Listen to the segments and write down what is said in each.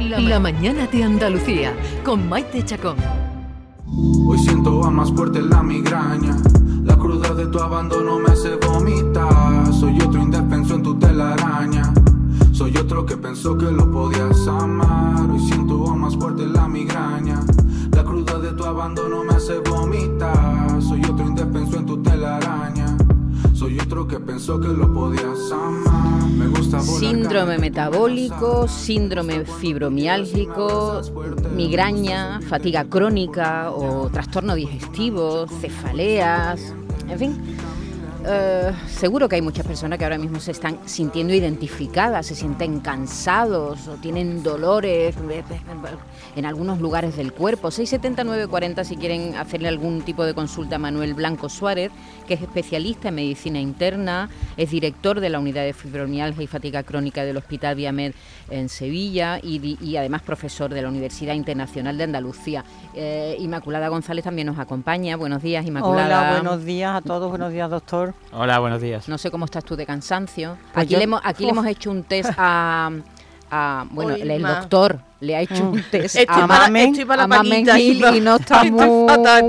La mañana de Andalucía con Maite Chacón. Hoy siento a más fuerte la migraña. La cruda de tu abandono me hace vomitar. Soy otro indefenso en tu telaraña. Soy otro que pensó que lo podías amar. Hoy siento a más fuerte la migraña. La cruda de tu abandono me hace vomitar. Soy otro indefenso en tu telaraña. Que pensó que lo podías amar. Me gusta Síndrome metabólico, síndrome fibromiálgico, migraña, fatiga crónica o trastorno digestivo, cefaleas, en fin. Eh, seguro que hay muchas personas que ahora mismo se están sintiendo identificadas, se sienten cansados o tienen dolores en algunos lugares del cuerpo. 67940 si quieren hacerle algún tipo de consulta a Manuel Blanco Suárez, que es especialista en medicina interna, es director de la unidad de fibromialgia y fatiga crónica del Hospital Viamed en Sevilla y, además profesor de la Universidad Internacional de Andalucía. Eh, Inmaculada González también nos acompaña. Buenos días, Inmaculada. Hola, buenos días a todos, buenos días, doctor. Hola, buenos días. No sé cómo estás tú de cansancio. Pues aquí, le hemos, aquí le hemos hecho un test a bueno, el, doctor le ha hecho un test a Mamen, y no está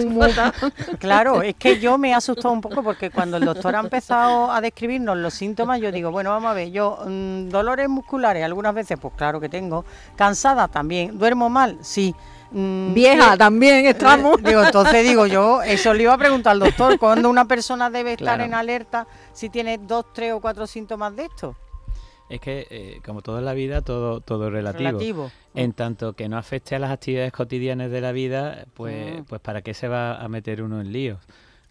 muy, Claro, es que yo me he asustado un poco porque cuando el doctor ha empezado a describirnos los síntomas, yo digo, bueno, vamos a ver, yo mm, dolores musculares algunas veces, pues claro que tengo, cansada también, duermo mal, sí. Mm, Vieja, también estamos. Eh, digo, entonces digo yo, eso le iba a preguntar al doctor, ¿cuándo una persona debe estar en alerta si tiene dos, tres o cuatro síntomas de esto? Es que, eh, como todo en la vida, todo, todo es relativo. En tanto que no afecte a las actividades cotidianas de la vida, pues, mm. pues ¿para qué se va a meter uno en líos?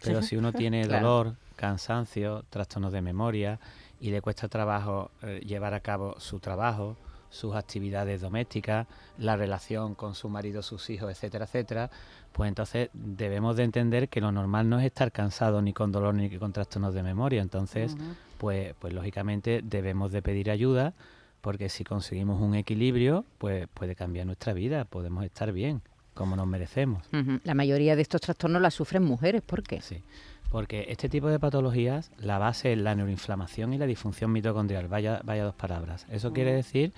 Pero si uno tiene dolor, cansancio, trastornos de memoria y le cuesta trabajo eh, llevar a cabo su trabajo, sus actividades domésticas, la relación con su marido, sus hijos, etcétera, etcétera, pues entonces debemos de entender que lo normal no es estar cansado ni con dolor ni con trastornos de memoria. Entonces, pues, pues lógicamente debemos de pedir ayuda porque si conseguimos un equilibrio, pues puede cambiar nuestra vida, podemos estar bien, como nos merecemos. La mayoría de estos trastornos las sufren mujeres, ¿por qué? Sí, porque este tipo de patologías, la base es la neuroinflamación y la disfunción mitocondrial, vaya, vaya dos palabras. Eso quiere decir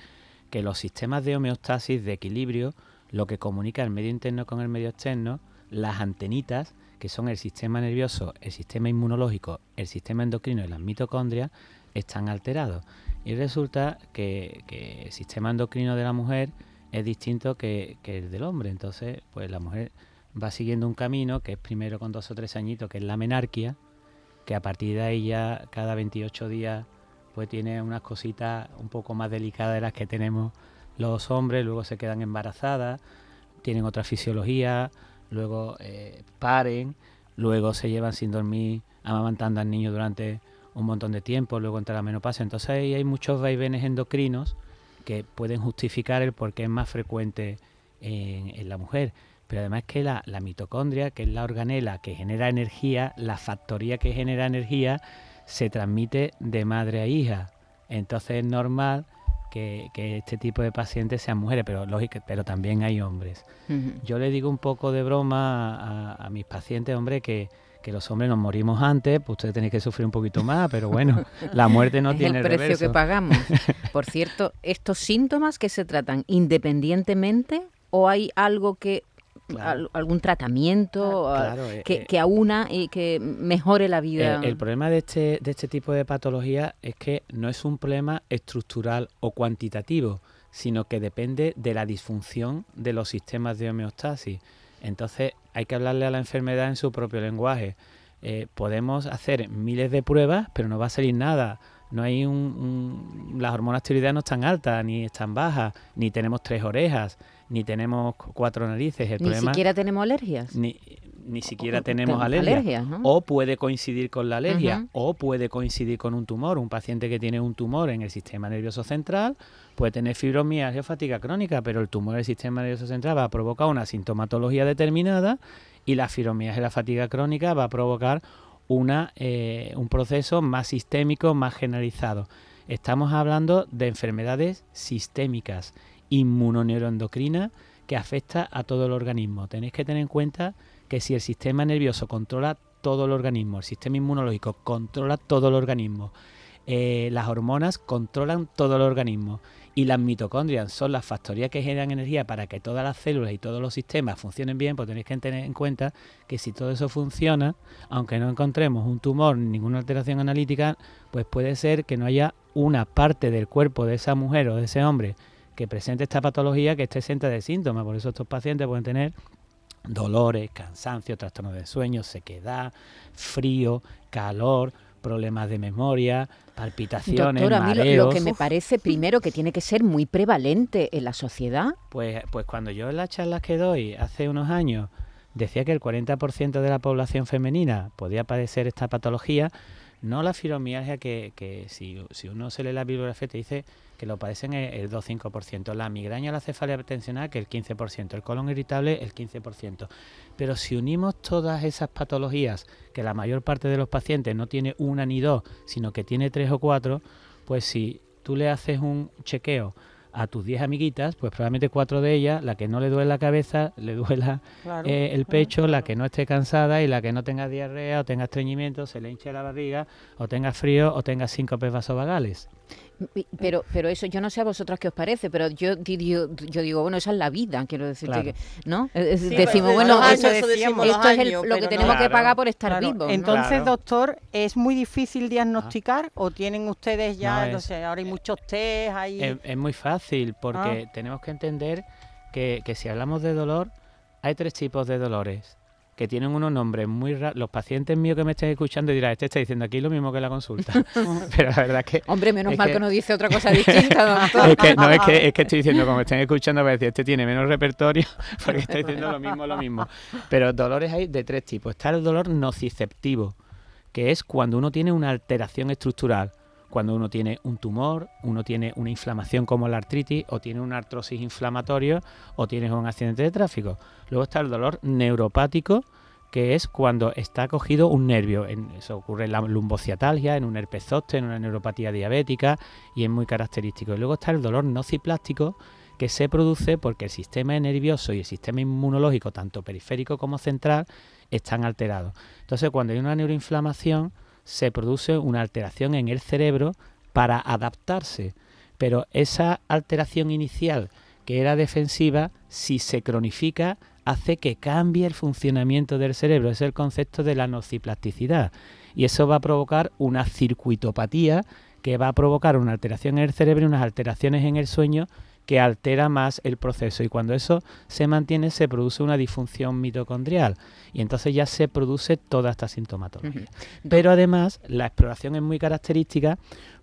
que los sistemas de homeostasis, de equilibrio, lo que comunica el medio interno con el medio externo, las antenitas, que son el sistema nervioso, el sistema inmunológico, el sistema endocrino y las mitocondrias, están alterados. Y resulta que, el sistema endocrino de la mujer es distinto que, el del hombre. Entonces, pues la mujer va siguiendo un camino que es primero con dos o tres añitos, que es la menarquia, que a partir de ahí ya cada 28 días pues tiene unas cositas un poco más delicadas de las que tenemos los hombres, luego se quedan embarazadas, tienen otra fisiología, luego eh, paren, luego se llevan sin dormir amamantando al niño durante un montón de tiempo, luego entra la menopausia. Entonces ahí hay muchos vaivenes endocrinos que pueden justificar el por qué es más frecuente en, la mujer. Pero además que la, la, mitocondria, que es la organela que genera energía, la factoría que genera energía, se transmite de madre a hija. Entonces es normal que, este tipo de pacientes sean mujeres, pero lógico, pero también hay hombres. Yo le digo un poco de broma a, mis pacientes, hombre, que, los hombres nos morimos antes, pues ustedes tenéis que sufrir un poquito más, pero bueno, la muerte no tiene el precio que pagamos. Por cierto, estos síntomas que se tratan independientemente o hay algo que algún tratamiento eh, que, eh, que, aúna y que mejore la vida. El, problema de este, de este tipo de patología es que no es un problema estructural o cuantitativo, sino que depende de la disfunción de los sistemas de homeostasis. Entonces hay que hablarle a la enfermedad en su propio lenguaje. Eh, podemos hacer miles de pruebas, pero no va a salir nada. No hay un, las hormonas tiroideas no están altas, ni están bajas, ni tenemos tres orejas ni tenemos cuatro narices. El ni siquiera tenemos alergias. Ni, ni siquiera tenemos alergias. O puede coincidir con la alergia, o puede coincidir con un tumor. Un paciente que tiene un tumor en el sistema nervioso central puede tener fibromialgia o fatiga crónica, pero el tumor del sistema nervioso central va a provocar una sintomatología determinada y la fibromialgia y la fatiga crónica va a provocar una, eh, un proceso más sistémico, más generalizado. Estamos hablando de enfermedades sistémicas inmunoneuroendocrina que afecta a todo el organismo. Tenéis que tener en cuenta que si el sistema nervioso controla todo el organismo, el sistema inmunológico controla todo el organismo, eh, las hormonas controlan todo el organismo y las mitocondrias son las factorías que generan energía para que todas las células y todos los sistemas funcionen bien, pues tenéis que tener en cuenta que si todo eso funciona, aunque no encontremos un tumor ni ninguna alteración analítica, pues puede ser que no haya una parte del cuerpo de esa mujer o de ese hombre que presente esta patología que esté exenta de síntomas. Por eso estos pacientes pueden tener dolores, cansancio, trastornos de sueño, sequedad, frío, calor, problemas de memoria, palpitaciones, Doctor, a mí lo- lo que me parece primero que tiene que ser muy prevalente en la sociedad. Pues, pues cuando yo en las charlas que doy hace unos años decía que el 40% de la población femenina podía padecer esta patología, no la fibromialgia que, que si, si uno se lee la bibliografía te dice que lo padecen el, el 2-5%, la migraña la cefalea tensional que el 15%, el colon irritable el 15%. Pero si unimos todas esas patologías, que la mayor parte de los pacientes no tiene una ni dos, sino que tiene tres o cuatro, pues si tú le haces un chequeo a tus 10 amiguitas, pues probablemente cuatro de ellas, la que no le duele la cabeza, le duela Claro, eh, el claro, pecho, la que no esté cansada y la que no tenga diarrea o tenga estreñimiento, se le hinche la barriga o tenga frío o tenga síncopes vasovagales. Pero, pero eso, yo no sé a vosotras qué os parece, pero yo, yo, yo digo, bueno, esa es la vida, quiero decirte Claro. que, ¿no? Sí, decimos, bueno, años, eso esto es el- lo que tenemos no. que pagar por estar Claro, vivos. ¿no? Entonces, doctor, ¿es muy difícil diagnosticar o tienen ustedes ya, No, no, es- sé, ahora hay muchos test, hay... Es, es muy fácil porque tenemos que entender que, que si hablamos de dolor, hay tres tipos de dolores que tienen unos nombres muy raros. Los pacientes míos que me estén escuchando dirán, este está diciendo aquí lo mismo que la consulta. Pero la verdad es que Hombre, menos mal que, que- nos dice otra cosa distinta, doctor. es que, no, es que, es que estoy diciendo, como estén escuchando, va a decir, este tiene menos repertorio, porque está diciendo lo mismo, lo mismo. Pero dolores hay de tres tipos. Está el dolor nociceptivo, que es cuando uno tiene una alteración estructural, cuando uno tiene un tumor, uno tiene una inflamación como la artritis, o tiene una artrosis inflamatoria, o tienes un accidente de tráfico. Luego está el dolor neuropático, que es cuando está cogido un nervio. Eso ocurre en la lumbociatalgia, en un herpes zóster, en una neuropatía diabética y es muy característico. Y luego está el dolor nociplástico, que se produce porque el sistema nervioso y el sistema inmunológico, tanto periférico como central, están alterados. Entonces, cuando hay una neuroinflamación, se produce una alteración en el cerebro para adaptarse. Pero esa alteración inicial, que era defensiva, si se cronifica, hace que cambie el funcionamiento del cerebro. Es el concepto de la nociplasticidad. Y eso va a provocar una circuitopatía que va a provocar una alteración en el cerebro y unas alteraciones en el sueño que altera más el proceso y cuando eso se mantiene se produce una disfunción mitocondrial y entonces ya se produce toda esta sintomatología. Pero además la exploración es muy característica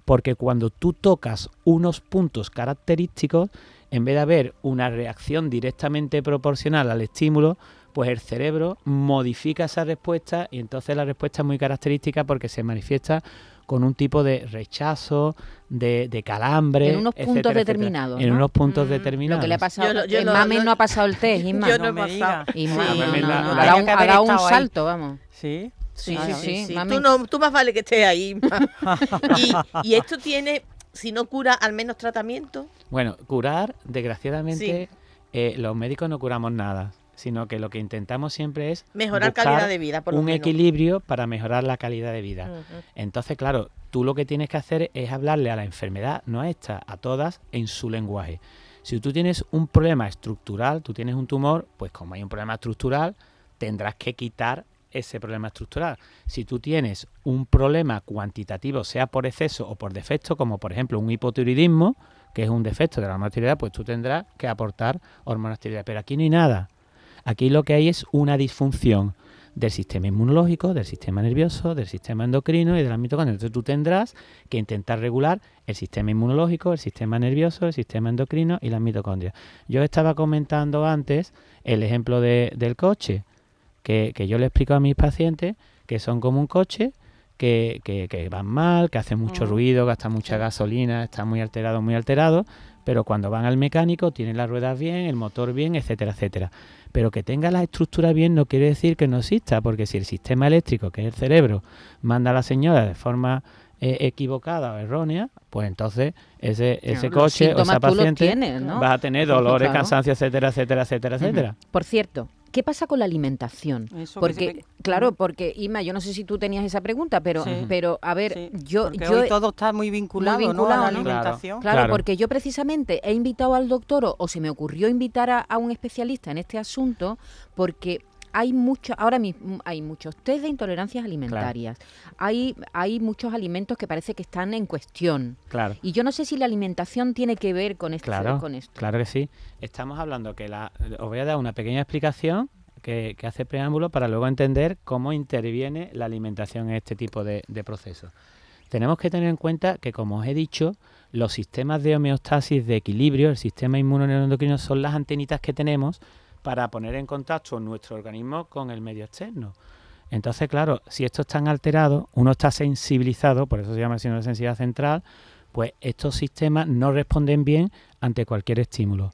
porque cuando tú tocas unos puntos característicos, en vez de haber una reacción directamente proporcional al estímulo, pues el cerebro modifica esa respuesta y entonces la respuesta es muy característica porque se manifiesta con un tipo de rechazo, de, de calambre. En unos puntos etcétera, determinados, En ¿no? unos puntos Mm, determinados. Lo que le ha pasado. Yo Mamen no ha pasado el test, Isma. Yo no he me pasado. diga. Y Sí. un, un salto, vamos. Sí, Sí, Ah, sí, sí, sí, sí. mami. Tú, no, tú más vale que estés ahí. y, y esto tiene, si no cura, al menos tratamiento. Bueno, curar, desgraciadamente, eh, los médicos no curamos nada, sino que lo que intentamos siempre es Mejorar calidad de vida, por un menos. equilibrio para mejorar la calidad de vida. Entonces, claro, tú lo que tienes que hacer es hablarle a la enfermedad, no a esta, a todas, en su lenguaje. Si tú tienes un problema estructural, tú tienes un tumor, pues como hay un problema estructural, tendrás que quitar ese problema estructural. Si tú tienes un problema cuantitativo, sea por exceso o por defecto, como por ejemplo un hipotiroidismo, que es un defecto de la hormona tiroidea, pues tú tendrás que aportar hormonas tiroideas. Pero aquí no hay nada. Aquí lo que hay es una disfunción del sistema inmunológico, del sistema nervioso, del sistema endocrino y de las mitocondrias. Entonces tú tendrás que intentar regular el sistema inmunológico, el sistema nervioso, el sistema endocrino y las mitocondrias. Yo estaba comentando antes el ejemplo de- del coche, que, que yo le explico a mis pacientes que son como un coche, que, que- que van mal, que hacen mucho Mm. ruido, gastan mucha gasolina, están muy alterados, muy alterados, pero cuando van al mecánico tienen las ruedas bien, el motor bien, etcétera, etcétera. Pero que tenga la estructura bien no quiere decir que no exista, porque si el sistema eléctrico, que es el cerebro, manda a la señora de forma eh, equivocada o errónea, pues entonces ese, ese coche o esa paciente tienes, ¿no? va a tener dolores, Claro. cansancio, etcétera, etcétera, etcétera, etcétera. Por cierto, ¿qué pasa con la alimentación? Eso que Porque, ve- claro, porque Ima, yo no sé si tú tenías esa pregunta, pero, Sí. pero a ver, Sí, yo, porque yo hoy todo está muy vinculado, vinculado, a la alimentación. Claro, Claro. porque yo precisamente he invitado al doctor o, o se me ocurrió invitar a, a un especialista en este asunto porque hay mucho, ahora mismo hay muchos test de intolerancias alimentarias, hay, hay muchos alimentos que parece que están en cuestión. Claro. Y yo no sé si la alimentación tiene que ver con, este, Claro, con esto. claro que sí. Estamos hablando que la, os voy a dar una pequeña explicación que, que hace preámbulo para luego entender cómo interviene la alimentación en este tipo de, de procesos. Tenemos que tener en cuenta que, como os he dicho, los sistemas de homeostasis de equilibrio, el sistema inmunoneuroendocrino, son las antenitas que tenemos para poner en contacto nuestro organismo con el medio externo. Entonces, claro, si estos están alterados, uno está sensibilizado, por eso se llama síndrome de sensibilidad central, pues estos sistemas no responden bien ante cualquier estímulo.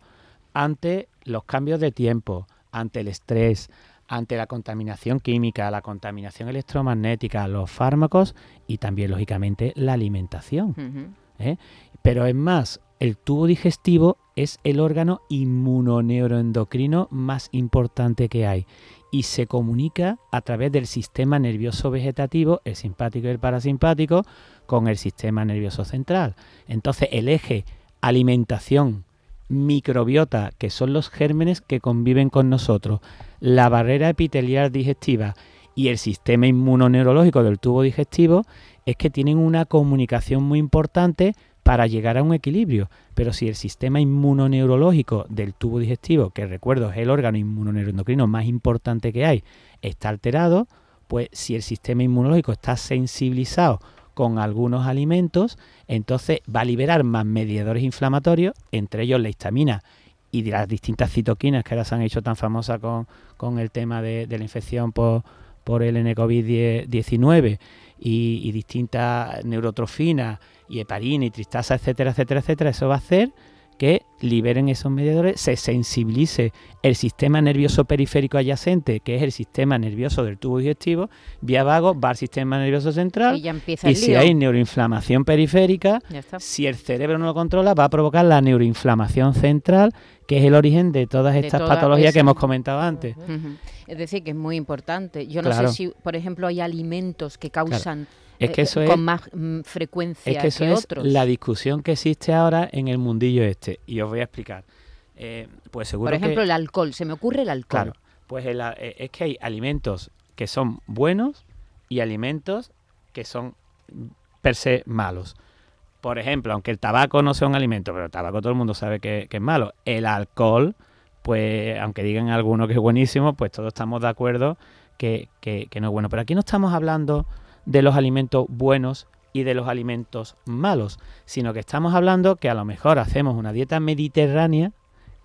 Ante los cambios de tiempo, ante el estrés, ante la contaminación química, la contaminación electromagnética, los fármacos y también, lógicamente, la alimentación. ¿eh? Pero es más, el tubo digestivo es el órgano inmunoneuroendocrino más importante que hay y se comunica a través del sistema nervioso vegetativo, el simpático y el parasimpático, con el sistema nervioso central. Entonces, el eje alimentación, microbiota, que son los gérmenes que conviven con nosotros, la barrera epitelial digestiva y el sistema inmunoneurológico del tubo digestivo, es que tienen una comunicación muy importante para llegar a un equilibrio. Pero si el sistema inmunoneurológico del tubo digestivo, que recuerdo es el órgano inmunoneuroendocrino más importante que hay, está alterado, pues si el sistema inmunológico está sensibilizado con algunos alimentos, entonces va a liberar más mediadores inflamatorios, entre ellos la histamina y las distintas citoquinas que ahora se han hecho tan famosas con, con el tema de la infección por, por el N-COVID-19 y, y distintas neurotrofinas y heparina y tristasa, etcétera, etcétera, etcétera, eso va a hacer que liberen esos mediadores, se sensibilice el sistema nervioso periférico adyacente, que es el sistema nervioso del tubo digestivo, vía vago va al sistema nervioso central Y ya empieza y el si lío. hay neuroinflamación periférica, si el cerebro no lo controla, va a provocar la neuroinflamación central, que es el origen de todas De estas toda patologías que hemos comentado antes. Es decir, que es muy importante. Yo no Claro. sé si, por ejemplo, hay alimentos que causan Es que eh, eso con es- más mm, frecuencia Es que eso que es otros. la discusión que existe ahora en el mundillo este. Y os voy a explicar. Eh, pues seguro por ejemplo, que, el alcohol. Se me ocurre el alcohol. Claro. Pues el eh, es que hay alimentos que son buenos y alimentos que son per se malos. Por ejemplo, aunque el tabaco no sea un alimento, pero el tabaco todo el mundo sabe que, que es malo. El alcohol, pues aunque digan algunos que es buenísimo, pues todos estamos de acuerdo que, que- que no es bueno. Pero aquí no estamos hablando de los alimentos buenos y de los alimentos malos, sino que estamos hablando que a lo mejor hacemos una dieta mediterránea,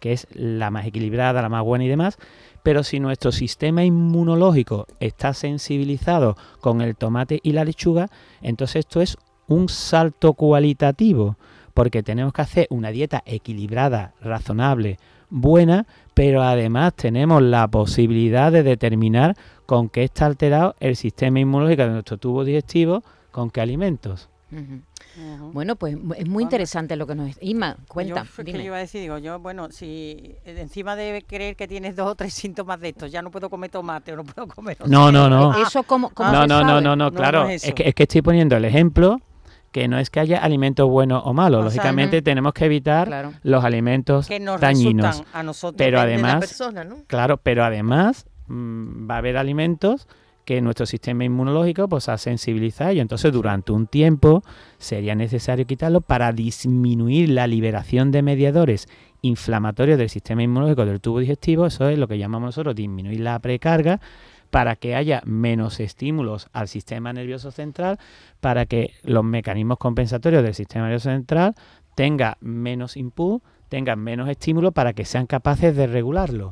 que es la más equilibrada, la más buena y demás, pero si nuestro sistema inmunológico está sensibilizado con el tomate y la lechuga, entonces esto es un salto cualitativo, porque tenemos que hacer una dieta equilibrada, razonable, buena, pero además tenemos la posibilidad de determinar con qué está alterado el sistema inmunológico de nuestro tubo digestivo, con qué alimentos. Bueno, pues es muy interesante lo que nos... Inma, cuenta, Yo, es que dime. yo iba a decir, digo, yo, bueno, si eh, encima de creer que tienes dos o tres síntomas de estos, ya no puedo comer tomate o no puedo comer... No, no, no. ¿Eso cómo, cómo no, no, no, no, no, No, claro. no es que, es que estoy poniendo el ejemplo que no es que haya alimentos buenos o malos. O sea, Lógicamente tenemos que evitar Claro. los alimentos que nos dañinos. a nosotros. Pero de la además- persona, ¿no? Claro, pero además mm, va a haber alimentos que nuestro sistema inmunológico pues ha sensibilizado a ello. Entonces, durante un tiempo sería necesario quitarlo para disminuir la liberación de mediadores inflamatorios del sistema inmunológico del tubo digestivo. Eso es lo que llamamos nosotros disminuir la precarga para que haya menos estímulos al sistema nervioso central, para que los mecanismos compensatorios del sistema nervioso central tengan menos input, tengan menos estímulo para que sean capaces de regularlo.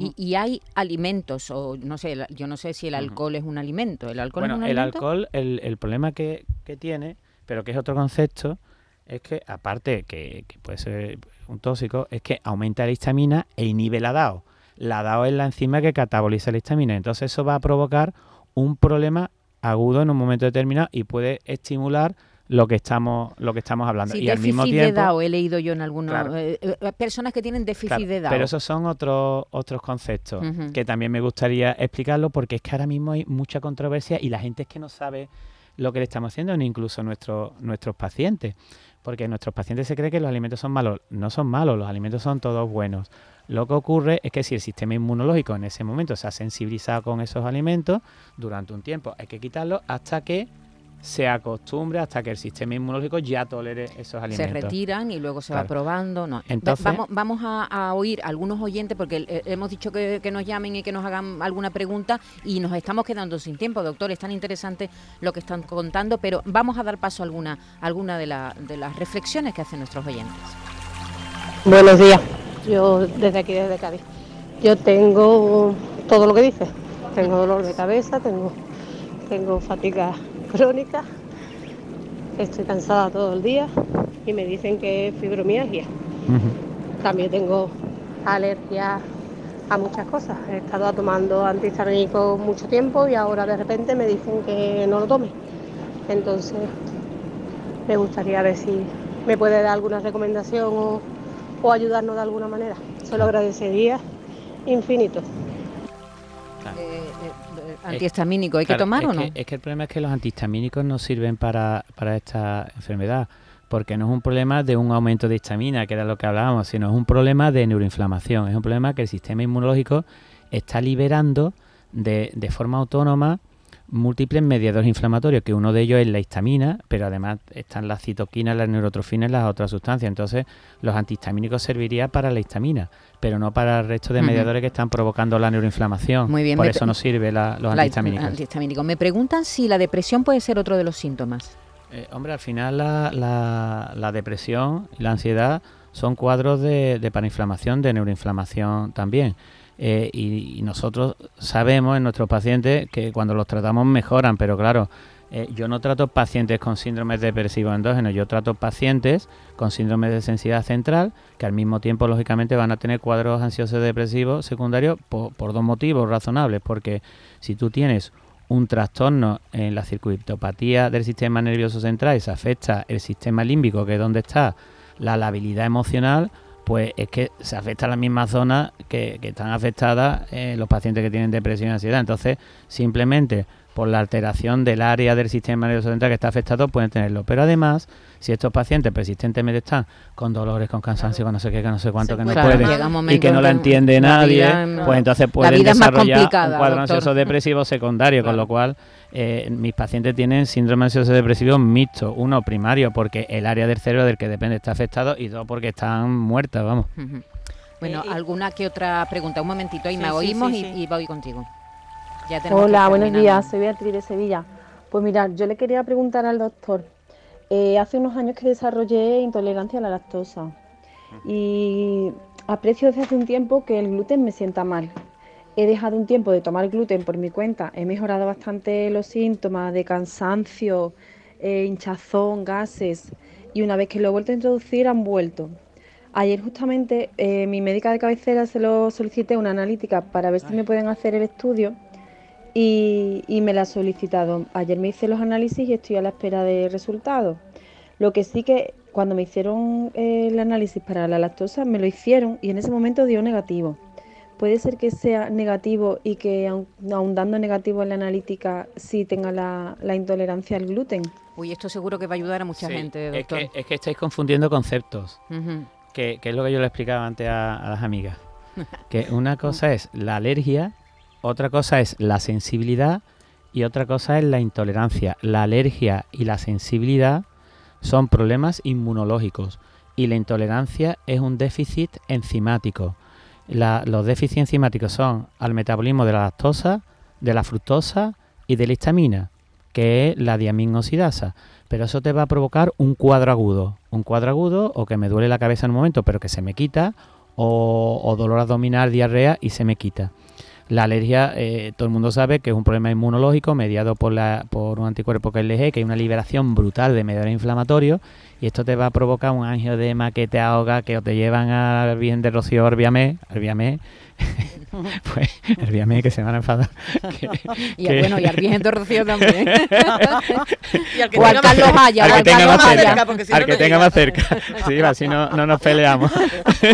Y, y hay alimentos, o no sé, la- yo no sé si el alcohol es un alimento. ¿El alcohol Bueno, es un el alimento? alcohol, el, el problema que, que tiene, pero que es otro concepto, es que aparte que, que puede ser un tóxico, es que aumenta la histamina e inhibe la DAO. La DAO es la enzima que cataboliza la histamina, entonces eso va a provocar un problema agudo en un momento determinado y puede estimular lo que estamos lo que estamos hablando Sí, y al mismo déficit tiempo de edad, he leído yo en algunos... Claro. eh, eh, personas que tienen déficit Claro, de edad. Pero esos son otros otros conceptos que también me gustaría explicarlo porque es que ahora mismo hay mucha controversia y la gente es que no sabe lo que le estamos haciendo, ni incluso nuestros nuestros pacientes. Porque nuestros pacientes se creen que los alimentos son malos. No son malos, los alimentos son todos buenos. Lo que ocurre es que si el sistema inmunológico en ese momento se ha sensibilizado con esos alimentos, durante un tiempo hay que quitarlos hasta que se acostumbre, hasta que el sistema inmunológico ya tolere esos se alimentos. retiran y luego se va probando. No. Entonces- Va- vamos vamos a, a oír algunos oyentes porque eh, hemos dicho que, que nos llamen y que nos hagan alguna pregunta y nos estamos quedando sin tiempo, doctor. Es tan interesante lo que están contando, pero vamos a dar paso a alguna, alguna de, la- de las reflexiones que hacen nuestros oyentes. Buenos días, yo desde aquí, desde Cádiz. Yo tengo todo lo que dice. Tengo dolor de cabeza, tengo, tengo fatiga crónica, estoy cansada todo el día y me dicen que es fibromialgia. Ujú. También tengo alergia a muchas cosas. He estado tomando antihistamínicos mucho tiempo y ahora de repente me dicen que no lo tome. Entonces, me gustaría ver si me puede dar alguna recomendación o, o ayudarnos de alguna manera. Se lo agradecería infinito. Antihistamínico, ¿hay que tomar o no? que- es que el problema es que los antihistamínicos no sirven para, para esta enfermedad, porque no es un problema de un aumento de histamina, que era lo que hablábamos, sino es un problema de neuroinflamación, es un problema que el sistema inmunológico está liberando de, de forma autónoma múltiples mediadores inflamatorios, que uno de ellos es la histamina, pero además están las citoquinas, las neurotrofinas y las otras sustancias. Entonces, los antihistamínicos servirían para la histamina, pero no para el resto de mediadores que están provocando la neuroinflamación. Muy bien, Por eso no sirve la- los La- antihistamínicos. antihistamínico. Me preguntan si la depresión puede ser otro de los síntomas. Eh, hombre, al final la, la- la depresión y la ansiedad son cuadros de, de parainflamación, de neuroinflamación también. Eh, y, nosotros sabemos en nuestros pacientes que cuando los tratamos mejoran, pero claro, eh, yo no trato pacientes con síndromes depresivos endógenos, yo trato pacientes con síndrome de sensibilidad central que al mismo tiempo, lógicamente, van a tener cuadros ansiosos depresivos secundarios por, por dos motivos razonables, porque si tú tienes un trastorno en la circuitopatía del sistema nervioso central y se afecta el sistema límbico, que es donde está la labilidad emocional, pues es que se afecta a la misma zona que, que están afectadas eh, los pacientes que tienen depresión y ansiedad. Entonces, simplemente por la alteración del área del sistema nervioso central que está afectado pueden tenerlo. Pero además, si estos pacientes persistentemente están con dolores, con cansancio, con no sé qué, con no sé cuánto, que no puede- pueden y que no la entiende la nadie, vida no- pues entonces pueden desarrollar un cuadro doctor. ansioso depresivo secundario, con lo cual eh, mis pacientes tienen síndrome ansioso depresivo mixto. Uno, primario, porque el área del cerebro del que depende está afectado y dos, porque están muertas, vamos. Bueno, Eh, y- alguna que otra pregunta. Un momentito, ahí Sí, me sí, oímos sí, y, sí. y voy contigo. Ya tenemos que Hola, buenos días, soy Beatriz de Sevilla. Pues mirad, yo le quería preguntar al doctor, eh, hace unos años que desarrollé intolerancia a la lactosa y aprecio desde hace un tiempo que el gluten me sienta mal. He dejado un tiempo de tomar gluten por mi cuenta, he mejorado bastante los síntomas de cansancio, eh, hinchazón, gases y una vez que lo he vuelto a introducir han vuelto. Ayer justamente eh, mi médica de cabecera se lo solicité una analítica para ver si me pueden hacer el estudio y, y me la ha solicitado. Ayer me hice los análisis y estoy a la espera de resultados. Lo que sí que cuando me hicieron eh, el análisis para la lactosa me lo hicieron y en ese momento dio negativo. Puede ser que sea negativo y que aun, aun dando negativo en la analítica sí tenga la, la intolerancia al gluten. Uy, esto seguro que va a ayudar a mucha Sí, gente, es doctor. que, es que estáis confundiendo conceptos, que, que es lo que yo le explicaba antes a, a las amigas. Que una cosa es la alergia, otra cosa es la sensibilidad y otra cosa es la intolerancia. La alergia y la sensibilidad son problemas inmunológicos y la intolerancia es un déficit enzimático. Los déficits enzimáticos son al metabolismo de la lactosa, de la fructosa y de la histamina, que es la diaminoxidasa. Pero eso te va a provocar un cuadro agudo. Un cuadro agudo o que me duele la cabeza en un momento pero que se me quita, o, o dolor abdominal, diarrea y se me quita. La alergia, eh, todo el mundo sabe que es un problema inmunológico mediado por, la, por un anticuerpo que es LG, que hay una liberación brutal de mediadores inflamatorios y esto te va a provocar un angioedema que te ahoga, que te llevan al bien de Rocío Orbiamé, Orbiamé pues hervíame que se van a enfadar. y bueno, y al de Rocío también. y al que o al Carlos Haya, al o que tenga más cerca, si al no, que no tenga más cerca. Sí, así no, no nos peleamos.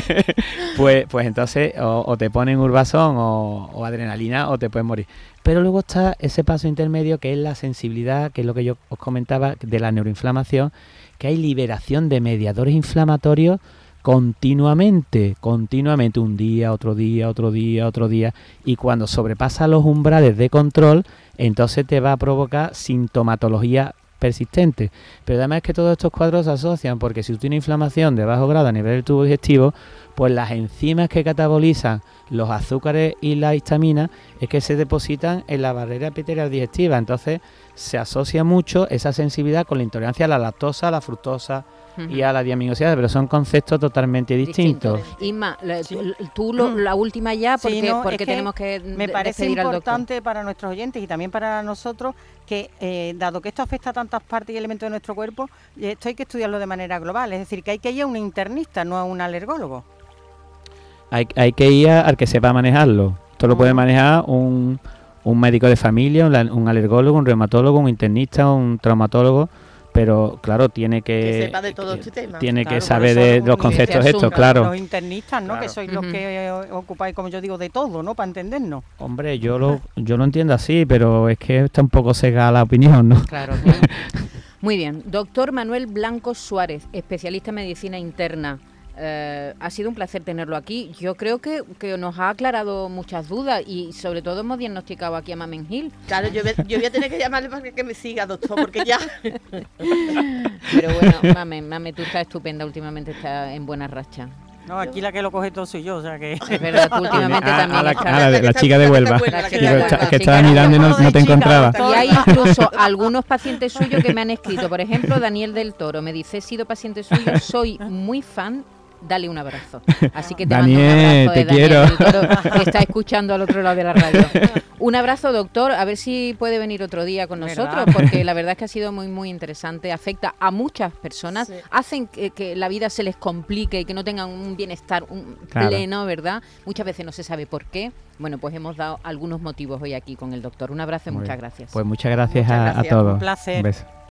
pues, pues entonces o, o te ponen urbasón o, o adrenalina o te puedes morir. Pero luego está ese paso intermedio que es la sensibilidad, que es lo que yo os comentaba de la neuroinflamación, que hay liberación de mediadores inflamatorios continuamente, continuamente, un día, otro día, otro día, otro día, y cuando sobrepasa los umbrales de control, entonces te va a provocar sintomatología persistente. Pero además es que todos estos cuadros se asocian porque si tú tienes inflamación de bajo grado a nivel del tubo digestivo, pues las enzimas que catabolizan los azúcares y la histamina es que se depositan en la barrera epitelial digestiva. Entonces se asocia mucho esa sensibilidad con la intolerancia a la lactosa, a la fructosa y a la diaminosidad, pero son conceptos totalmente distintos. Isma, la- tú lo- la última ya, porque, Sí, no, es porque que tenemos que Me parece al importante para nuestros oyentes y también para nosotros que, eh, dado que esto afecta a tantas partes y elementos de nuestro cuerpo, eh, esto hay que estudiarlo de manera global. Es decir, que hay que ir a un internista, no a un alergólogo. Hay, hay que ir a- al que sepa manejarlo. Esto lo puede manejar un, un médico de familia, un, la- un alergólogo, un reumatólogo, un internista, un traumatólogo, pero claro, tiene que, Que sepa de todo que- este tema. tiene Claro, que saber de los conceptos estos, claro. Los internistas, ¿no? Que sois los que eh, ocupáis, como yo digo, de todo, ¿no? Para entendernos. Hombre, yo lo, yo lo entiendo así, pero es que está un poco cegada la opinión, ¿no? Claro, claro. Muy bien. Doctor Manuel Blanco Suárez, especialista en medicina interna. Eh, ha sido un placer tenerlo aquí. Yo creo que, que nos ha aclarado muchas dudas y sobre todo hemos diagnosticado aquí a Mamen Gil. Claro, yo, voy- yo voy a tener que llamarle para que me siga, doctor, porque ya. Pero bueno, Mamen, Mamen, tú estás estupenda últimamente, estás en buena racha. No, aquí la que lo coge todo soy yo, o sea que... Es verdad, tú últimamente Ah, también ah, la, la la está- chica de la que Huelva. Que, la estaba mirando y no, no te encontraba. Y hay incluso algunos pacientes suyos que me han escrito. Por ejemplo, Daniel del Toro me dice, he sido paciente suyo, soy muy fan, dale un abrazo. Así que te mando un Daniel, abrazo de te Daniel quiero. que está escuchando al otro lado de la radio. Un abrazo, doctor. A ver si puede venir otro día con ¿Verdad? nosotros, porque la verdad es que ha sido muy, muy interesante. Afecta a muchas personas, Sí. hacen que, que la vida se les complique y que no tengan un bienestar un Claro. pleno, ¿verdad? Muchas veces no se sabe por qué. Bueno, pues hemos dado algunos motivos hoy aquí con el doctor. Un abrazo y muchas gracias. Pues muchas gracias, Muchas a- todos. Un placer. beso.